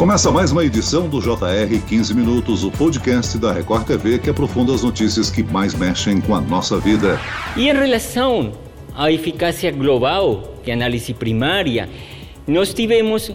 Começa mais uma edição do JR 15 Minutos, o podcast da Record TV que aprofunda as notícias que mais mexem com a nossa vida. E em relação à eficácia global, que é análise primária, nós tivemos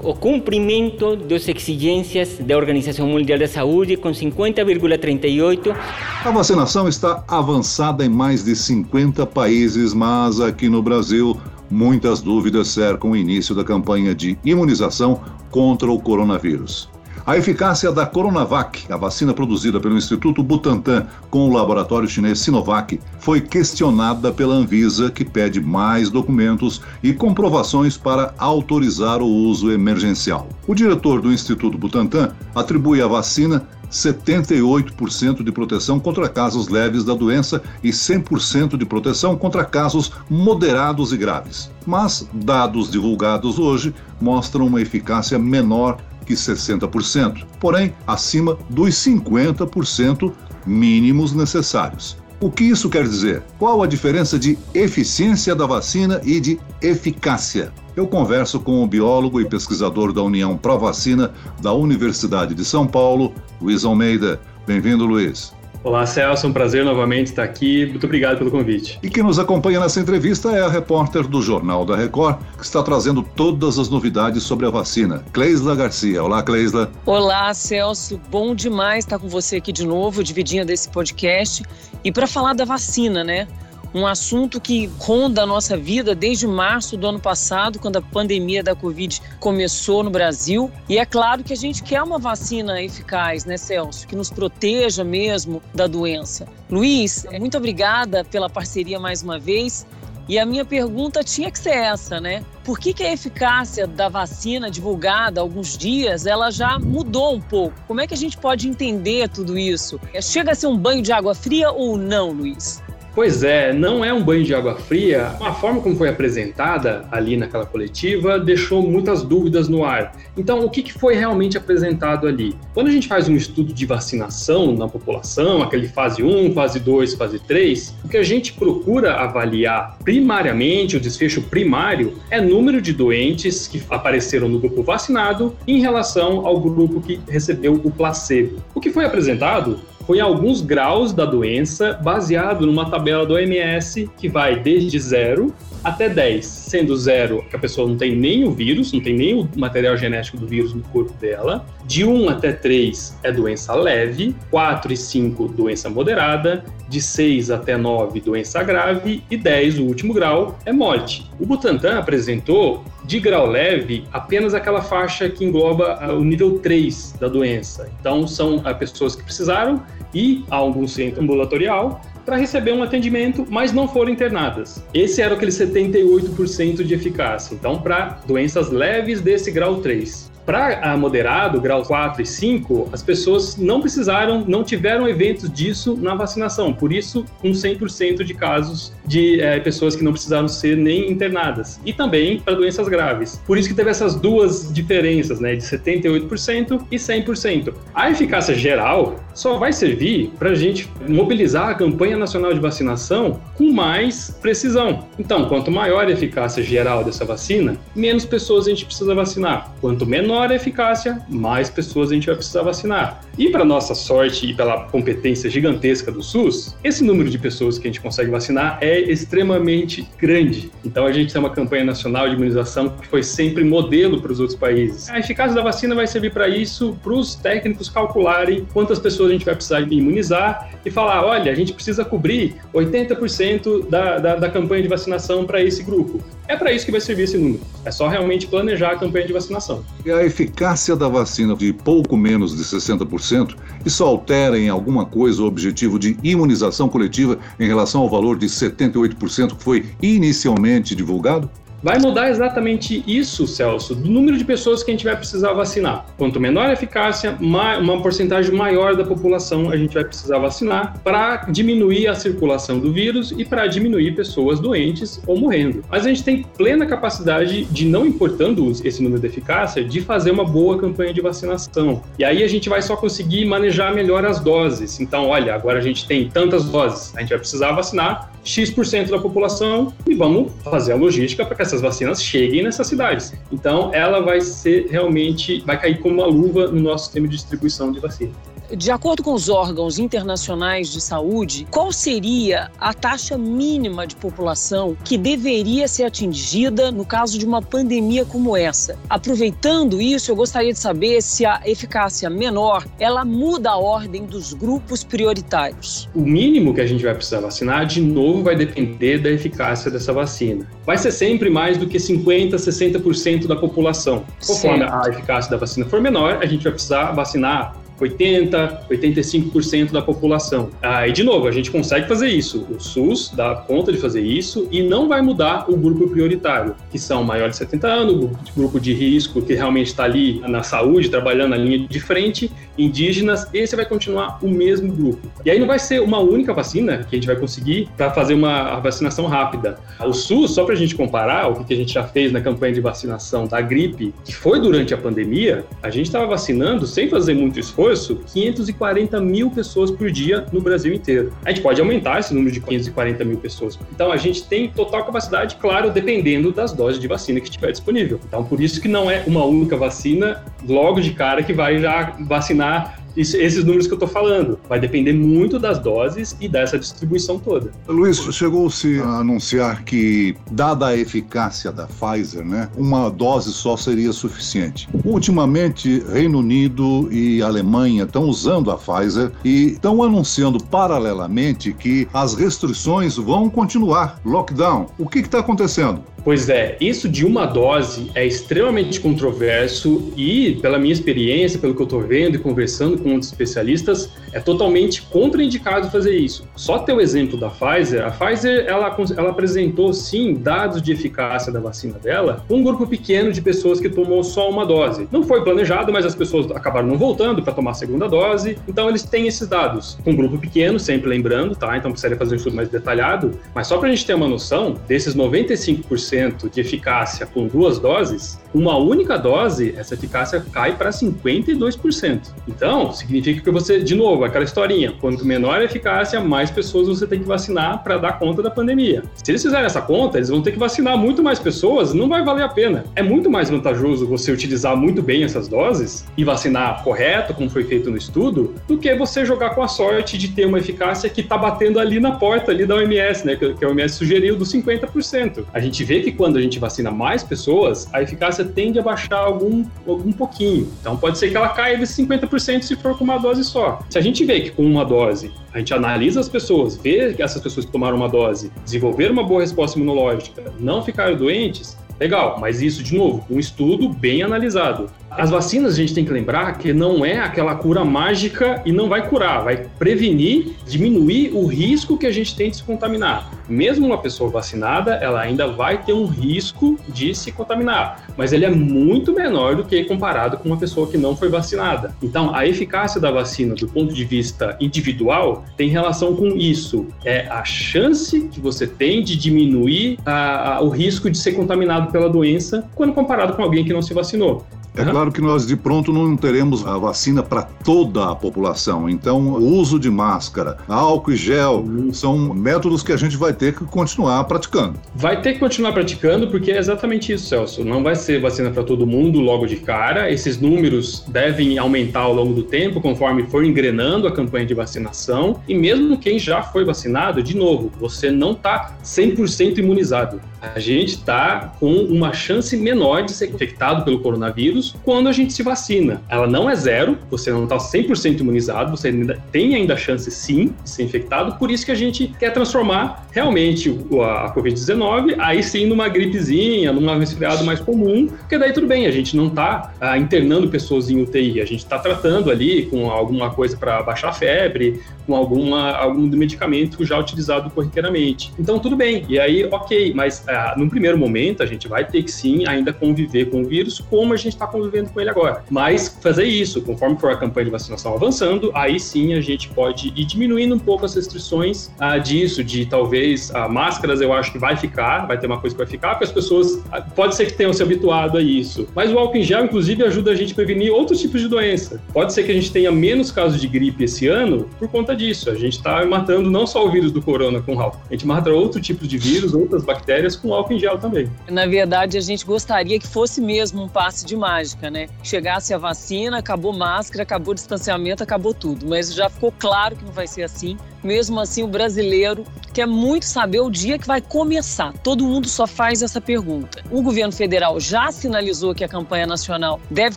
o cumprimento das exigências da Organização Mundial da Saúde com 50,38. A vacinação está avançada em mais de 50 países, mas aqui no Brasil muitas dúvidas cercam o início da campanha de imunização contra o coronavírus. A eficácia da Coronavac, a vacina produzida pelo Instituto Butantan com o laboratório chinês Sinovac, foi questionada pela Anvisa, que pede mais documentos e comprovações para autorizar o uso emergencial. O diretor do Instituto Butantan atribui à vacina 78% de proteção contra casos leves da doença e 100% de proteção contra casos moderados e graves. Mas dados divulgados hoje mostram uma eficácia menor que 60%, porém acima dos 50% mínimos necessários. O que isso quer dizer? Qual a diferença de eficiência da vacina e de eficácia? Eu converso com o biólogo e pesquisador da União Pro Vacina da Universidade de São Paulo, Luiz Almeida. Bem-vindo, Luiz. Olá, Celso, um prazer novamente estar aqui. Muito obrigado pelo convite. E quem nos acompanha nessa entrevista é a repórter do Jornal da Record, que está trazendo todas as novidades sobre a vacina, Cleisla Garcia. Olá, Cleisla. Olá, Celso. Bom demais estar com você aqui de novo, dividindo desse podcast. E para falar da vacina, né? Um assunto que ronda a nossa vida desde março do ano passado, quando a pandemia da Covid começou no Brasil. E é claro que a gente quer uma vacina eficaz, né, Celso, que nos proteja mesmo da doença. Luiz, muito obrigada pela parceria mais uma vez. E a minha pergunta tinha que ser essa, né? Por que, que a eficácia da vacina divulgada há alguns dias ela já mudou um pouco? Como é que a gente pode entender tudo isso? Chega a ser um banho de água fria ou não, Luiz? Pois é, não é um banho de água fria. A forma como foi apresentada ali naquela coletiva deixou muitas dúvidas no ar. Então, o que foi realmente apresentado ali? Quando a gente faz um estudo de vacinação na população, aquele fase 1, fase 2, fase 3, o que a gente procura avaliar primariamente, o desfecho primário, é número de doentes que apareceram no grupo vacinado em relação ao grupo que recebeu o placebo. O que foi apresentado foi alguns graus da doença baseado numa tabela do OMS que vai desde zero até 10, sendo zero que a pessoa não tem nem o vírus, não tem nem o material genético do vírus no corpo dela. De 1 até 3 é doença leve, 4 e 5 doença moderada, de 6 até 9 doença grave e 10, o último grau, é morte. O Butantan apresentou de grau leve apenas aquela faixa que engloba ah, o nível 3 da doença. Então são ah, pessoas que precisaram ir a algum centro ambulatorial para receber um atendimento, mas não foram internadas. Esse era aquele 78% de eficácia. Então, para doenças leves desse grau 3. Para moderado, grau 4 e 5, as pessoas não precisaram, não tiveram eventos disso na vacinação. Por isso, um 100% de casos de é, pessoas que não precisaram ser nem internadas. E também para doenças graves. Por isso que teve essas duas diferenças, né, de 78% e 100%. A eficácia geral só vai servir para a gente mobilizar a campanha nacional de vacinação com mais precisão. Então, quanto maior a eficácia geral dessa vacina, menos pessoas a gente precisa vacinar. Quanto menor menor a eficácia, mais pessoas a gente vai precisar vacinar. E para nossa sorte e pela competência gigantesca do SUS, esse número de pessoas que a gente consegue vacinar é extremamente grande. Então a gente tem uma campanha nacional de imunização que foi sempre modelo para os outros países. A eficácia da vacina vai servir para isso, para os técnicos calcularem quantas pessoas a gente vai precisar imunizar e falar, olha, a gente precisa cobrir 80% da, da, da campanha de vacinação para esse grupo. É para isso que vai servir esse número. É só realmente planejar a campanha de vacinação. E a eficácia da vacina de pouco menos de 60%, isso altera em alguma coisa o objetivo de imunização coletiva em relação ao valor de 78% que foi inicialmente divulgado? Vai mudar exatamente isso, Celso, do número de pessoas que a gente vai precisar vacinar. Quanto menor a eficácia, uma porcentagem maior da população a gente vai precisar vacinar para diminuir a circulação do vírus e para diminuir pessoas doentes ou morrendo. Mas a gente tem plena capacidade de, não importando esse número de eficácia, de fazer uma boa campanha de vacinação. E aí a gente vai só conseguir manejar melhor as doses. Então, olha, agora a gente tem tantas doses, a gente vai precisar vacinar X% da população e vamos fazer a logística para que essas vacinas cheguem nessas cidades. Então, ela vai ser realmente, vai cair como uma luva no nosso sistema de distribuição de vacina. De acordo com os órgãos internacionais de saúde, qual seria a taxa mínima de população que deveria ser atingida no caso de uma pandemia como essa? Aproveitando isso, eu gostaria de saber se a eficácia menor, ela muda a ordem dos grupos prioritários. O mínimo que a gente vai precisar vacinar, de novo, vai depender da eficácia dessa vacina. Vai ser sempre mais do que 50, 60% da população. Conforme a eficácia da vacina for menor, a gente vai precisar vacinar 80, 85% da população. Ah, e de novo, a gente consegue fazer isso. O SUS dá conta de fazer isso e não vai mudar o grupo prioritário, que são maiores de 70 anos, grupo de risco que realmente está ali na saúde, trabalhando na linha de frente, indígenas, esse vai continuar o mesmo grupo. E aí não vai ser uma única vacina que a gente vai conseguir para fazer uma vacinação rápida. O SUS, só para a gente comparar o que a gente já fez na campanha de vacinação da gripe, que foi durante a pandemia, a gente estava vacinando sem fazer muito esforço esforço 540 mil pessoas por dia no Brasil inteiro. A gente pode aumentar esse número de 540 mil pessoas. Então a gente tem total capacidade, claro, dependendo das doses de vacina que estiver disponível. Então por isso que não é uma única vacina logo de cara que vai já vacinar isso, esses números que eu estou falando. Vai depender muito das doses e dessa distribuição toda. Luiz, chegou-se a anunciar que, dada a eficácia da Pfizer, né, uma dose só seria suficiente. Ultimamente, Reino Unido e Alemanha estão usando a Pfizer e estão anunciando paralelamente que as restrições vão continuar. Lockdown. O que está acontecendo? Pois é, isso de uma dose é extremamente controverso e, pela minha experiência, pelo que eu estou vendo e conversando com outros especialistas, é totalmente contraindicado fazer isso. Só ter o exemplo da Pfizer, a Pfizer ela, ela apresentou sim dados de eficácia da vacina dela um grupo pequeno de pessoas que tomou só uma dose. Não foi planejado, mas as pessoas acabaram não voltando para tomar a segunda dose, então eles têm esses dados. Com um grupo pequeno, sempre lembrando, tá? Então precisaria fazer um estudo mais detalhado, mas só para a gente ter uma noção, desses 95% de eficácia com duas doses, uma única dose, essa eficácia cai para 52%. Então, significa que você, de novo, aquela historinha, quanto menor a eficácia, mais pessoas você tem que vacinar para dar conta da pandemia. Se eles fizerem essa conta, eles vão ter que vacinar muito mais pessoas, não vai valer a pena. É muito mais vantajoso você utilizar muito bem essas doses e vacinar correto, como foi feito no estudo, do que você jogar com a sorte de ter uma eficácia que está batendo ali na porta ali da OMS, né, que a OMS sugeriu dos 50%. A gente vê que quando a gente vacina mais pessoas, a eficácia tende a baixar algum, algum pouquinho. Então pode ser que ela caia de 50% se for com uma dose só. Se a gente vê que com uma dose a gente analisa as pessoas, vê que essas pessoas que tomaram uma dose desenvolveram uma boa resposta imunológica, não ficaram doentes, legal, mas isso, de novo, um estudo bem analisado. As vacinas, a gente tem que lembrar que não é aquela cura mágica e não vai curar, vai prevenir, diminuir o risco que a gente tem de se contaminar. Mesmo uma pessoa vacinada, ela ainda vai ter um risco de se contaminar, mas ele é muito menor do que comparado com uma pessoa que não foi vacinada. Então, a eficácia da vacina, do ponto de vista individual, tem relação com isso. É a chance que você tem de diminuir a, a, o risco de ser contaminado pela doença quando comparado com alguém que não se vacinou. É claro que nós de pronto não teremos a vacina para toda a população. Então, o uso de máscara, álcool e gel são métodos que a gente vai ter que continuar praticando. Vai ter que continuar praticando porque é exatamente isso, Celso. Não vai ser vacina para todo mundo logo de cara. Esses números devem aumentar ao longo do tempo conforme for engrenando a campanha de vacinação. E mesmo quem já foi vacinado, de novo, você não está 100% imunizado. A gente está com uma chance menor de ser infectado pelo coronavírus quando a gente se vacina. Ela não é zero, você não está 100% imunizado, você ainda, tem ainda a chance sim de ser infectado, por isso que a gente quer transformar realmente a Covid-19 aí sim numa gripezinha, num resfriado mais comum, porque daí tudo bem, a gente não está ah, internando pessoas em UTI, a gente está tratando ali com alguma coisa para baixar a febre, com alguma, algum medicamento já utilizado corriqueiramente. Então tudo bem, e aí ok, mas ah, no primeiro momento a gente vai ter que sim ainda conviver com o vírus como a gente está convivendo com ele agora. Mas fazer isso, conforme for a campanha de vacinação avançando, aí sim a gente pode ir diminuindo um pouco as restrições ah, disso, de talvez ah, máscaras eu acho que vai ficar, vai ter uma coisa que vai ficar, porque as pessoas ah, pode ser que tenham se habituado a isso. Mas o álcool em gel, inclusive, ajuda a gente a prevenir outros tipos de doença. Pode ser que a gente tenha menos casos de gripe esse ano por conta disso. A gente está matando não só o vírus do corona com álcool, a gente mata outro tipo de vírus, outras bactérias com álcool em gel também. Na verdade, a gente gostaria que fosse mesmo um passe de mágica, né? Chegasse a vacina, acabou máscara, acabou distanciamento, acabou tudo. Mas já ficou claro que não vai ser assim. Mesmo assim, o brasileiro quer muito saber o dia que vai começar. Todo mundo só faz essa pergunta. O governo federal já sinalizou que a campanha nacional deve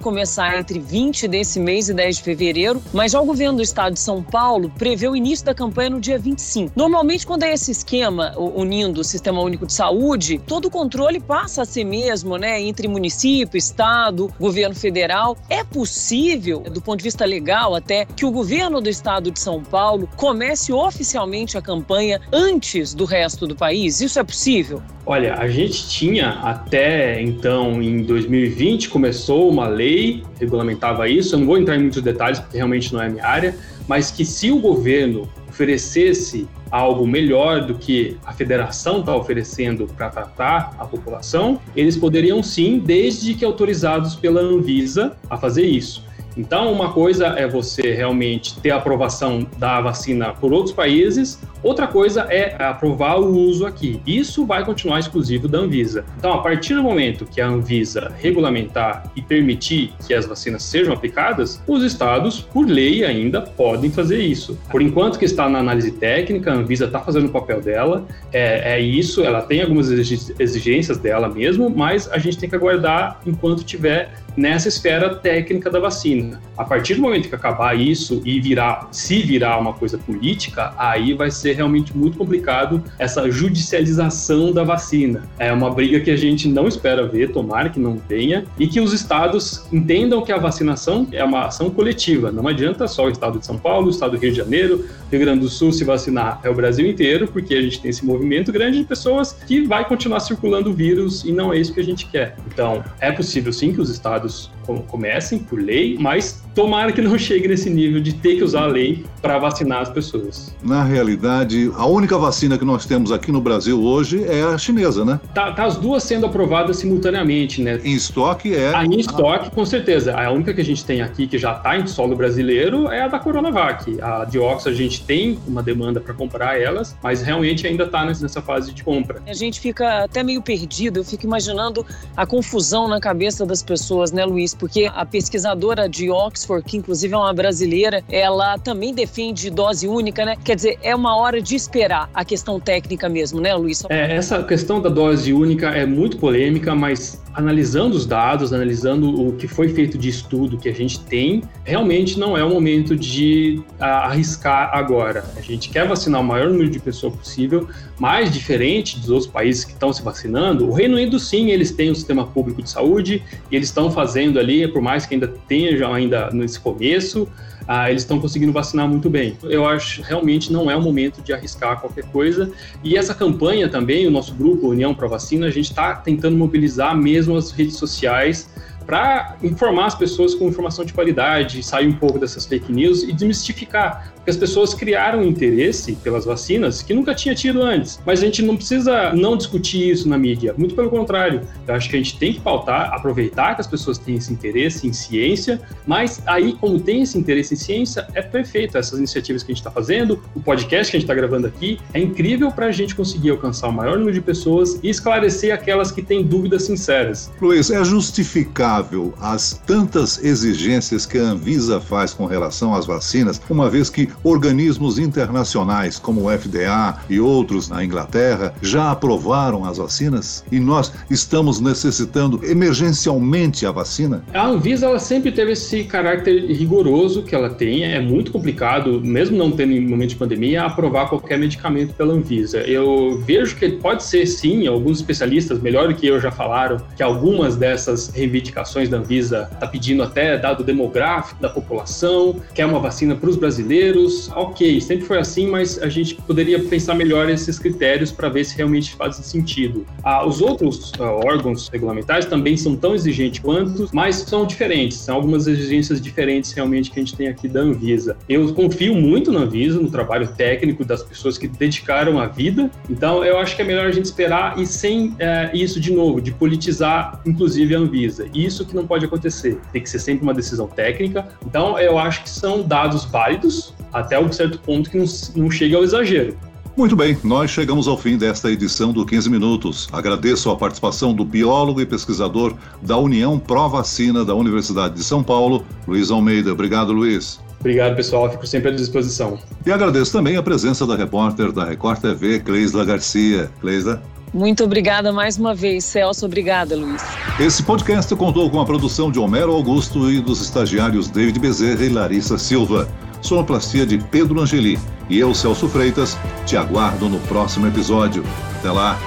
começar entre 20 desse mês e 10 de fevereiro, mas já o governo do estado de São Paulo prevê o início da campanha no dia 25. Normalmente, quando é esse esquema unindo o Sistema Único de Saúde, todo o controle passa a ser mesmo, né, entre município, estado, governo federal. É possível, do ponto de vista legal até, que o governo do estado de São Paulo comece oficialmente a campanha antes do resto do país? Isso é possível? Olha, a gente tinha até então, em 2020, começou uma lei que regulamentava isso. Eu não vou entrar em muitos detalhes porque realmente não é minha área, mas que se o governo oferecesse algo melhor do que a federação está oferecendo para tratar a população, eles poderiam sim, desde que autorizados pela Anvisa a fazer isso. Então, uma coisa é você realmente ter aprovação da vacina por outros países, outra coisa é aprovar o uso aqui. Isso vai continuar exclusivo da Anvisa. Então, a partir do momento que a Anvisa regulamentar e permitir que as vacinas sejam aplicadas, os estados, por lei, ainda podem fazer isso. Por enquanto que está na análise técnica, a Anvisa está fazendo o papel dela, é, é isso, ela tem algumas exigências dela mesmo, mas a gente tem que aguardar enquanto tiver nessa esfera técnica da vacina. A partir do momento que acabar isso e virar, se virar uma coisa política, aí vai ser realmente muito complicado essa judicialização da vacina. É uma briga que a gente não espera ver, tomara que não tenha, e que os estados entendam que a vacinação é uma ação coletiva. Não adianta só o estado de São Paulo, o estado do Rio de Janeiro, Rio Grande do Sul se vacinar, é o Brasil inteiro, porque a gente tem esse movimento grande de pessoas que vai continuar circulando o vírus e não é isso que a gente quer. Então, é possível sim que os estados comecem por lei, mas tomara que não chegue nesse nível de ter que usar a lei para vacinar as pessoas. Na realidade, a única vacina que nós temos aqui no Brasil hoje é a chinesa, né? Tá, tá as duas sendo aprovadas simultaneamente, né? Em estoque é. A em estoque, com certeza. A única que a gente tem aqui que já está em solo brasileiro é a da Coronavac. A de Oxford a gente tem uma demanda para comprar elas, mas realmente ainda está nessa fase de compra. A gente fica até meio perdido, eu fico imaginando a confusão na cabeça das pessoas, né, Luiz? Porque a pesquisadora de Oxford, que inclusive é uma brasileira, ela também defende dose única, né? Quer dizer, é uma hora de esperar a questão técnica mesmo, né, Luiz? É, essa questão da dose única é muito polêmica, mas analisando os dados, analisando o que foi feito de estudo que a gente tem, realmente não é o momento de arriscar agora. A gente quer vacinar o maior número de pessoas possível, mais diferente dos outros países que estão se vacinando. O Reino Unido, sim, eles têm um sistema público de saúde e eles estão fazendo ali, por mais que ainda tenha ainda nesse começo, ah, eles estão conseguindo vacinar muito bem. Eu acho realmente não é o momento de arriscar qualquer coisa. E essa campanha também, o nosso grupo União para Vacina, a gente está tentando mobilizar mesmo as redes sociais para informar as pessoas com informação de qualidade, sair um pouco dessas fake news e desmistificar, porque as pessoas criaram interesse pelas vacinas que nunca tinha tido antes. Mas a gente não precisa não discutir isso na mídia, muito pelo contrário. Eu acho que a gente tem que pautar, aproveitar que as pessoas têm esse interesse em ciência, mas aí, como tem esse interesse em ciência, é perfeito. Essas iniciativas que a gente está fazendo, o podcast que a gente está gravando aqui, é incrível para a gente conseguir alcançar o maior número de pessoas e esclarecer aquelas que têm dúvidas sinceras. Luiz, é justificar as às tantas exigências que a Anvisa faz com relação às vacinas, uma vez que organismos internacionais como o FDA e outros na Inglaterra já aprovaram as vacinas e nós estamos necessitando emergencialmente a vacina? A Anvisa ela sempre teve esse caráter rigoroso que ela tem, é muito complicado, mesmo não tendo em momento de pandemia, aprovar qualquer medicamento pela Anvisa. Eu vejo que pode ser sim, alguns especialistas, melhor do que eu já falaram, que algumas dessas reivindicações indicações da Anvisa está pedindo até dado demográfico da população, quer uma vacina para os brasileiros. Ok, sempre foi assim, mas a gente poderia pensar melhor esses critérios para ver se realmente faz sentido. Ah, os outros ah, órgãos regulamentares também são tão exigentes quanto, mas são diferentes. São algumas exigências diferentes realmente que a gente tem aqui da Anvisa. Eu confio muito na Anvisa, no trabalho técnico das pessoas que dedicaram a vida. Então, eu acho que é melhor a gente esperar e sem é, isso de novo, de politizar, inclusive a Anvisa. Isso que não pode acontecer. Tem que ser sempre uma decisão técnica. Então, eu acho que são dados válidos até um certo ponto que não, não chega ao exagero. Muito bem, nós chegamos ao fim desta edição do 15 Minutos. Agradeço a participação do biólogo e pesquisador da União Pró Vacina da Universidade de São Paulo, Luiz Almeida. Obrigado, Luiz. Obrigado, pessoal. Fico sempre à disposição. E agradeço também a presença da repórter da Record TV, Cleisla Garcia. Cleisla. Muito obrigada mais uma vez, Celso. Obrigada, Luiz. Esse podcast contou com a produção de Homero Augusto e dos estagiários David Bezerra e Larissa Silva. Sonoplastia de Pedro Angeli. E eu, Celso Freitas, te aguardo no próximo episódio. Até lá!